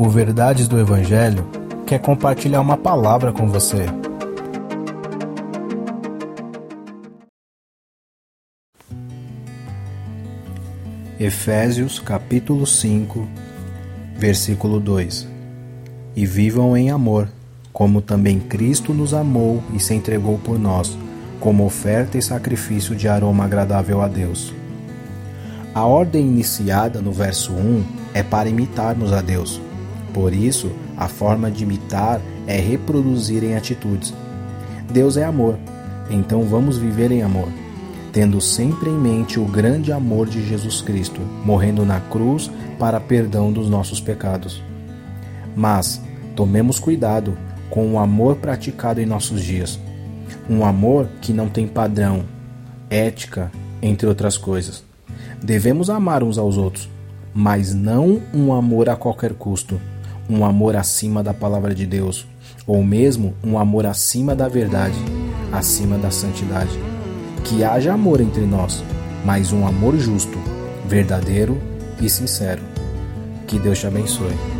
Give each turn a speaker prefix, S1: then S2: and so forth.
S1: O Verdades do Evangelho quer compartilhar uma palavra com você. Efésios capítulo 5, versículo 2 E vivam em amor, como também Cristo nos amou e se entregou por nós, como oferta e sacrifício de aroma agradável a Deus. A ordem iniciada no verso 1 é para imitarmos a Deus. Por isso, a forma de imitar é reproduzir em atitudes. Deus é amor, então vamos viver em amor, tendo sempre em mente o grande amor de Jesus Cristo, morrendo na cruz para perdão dos nossos pecados. Mas tomemos cuidado com o amor praticado em nossos dias. Um amor que não tem padrão, ética, entre outras coisas. Devemos amar uns aos outros, mas não um amor a qualquer custo um amor acima da palavra de Deus, ou mesmo um amor acima da verdade, acima da santidade. Que haja amor entre nós, mas um amor justo, verdadeiro e sincero. Que Deus te abençoe.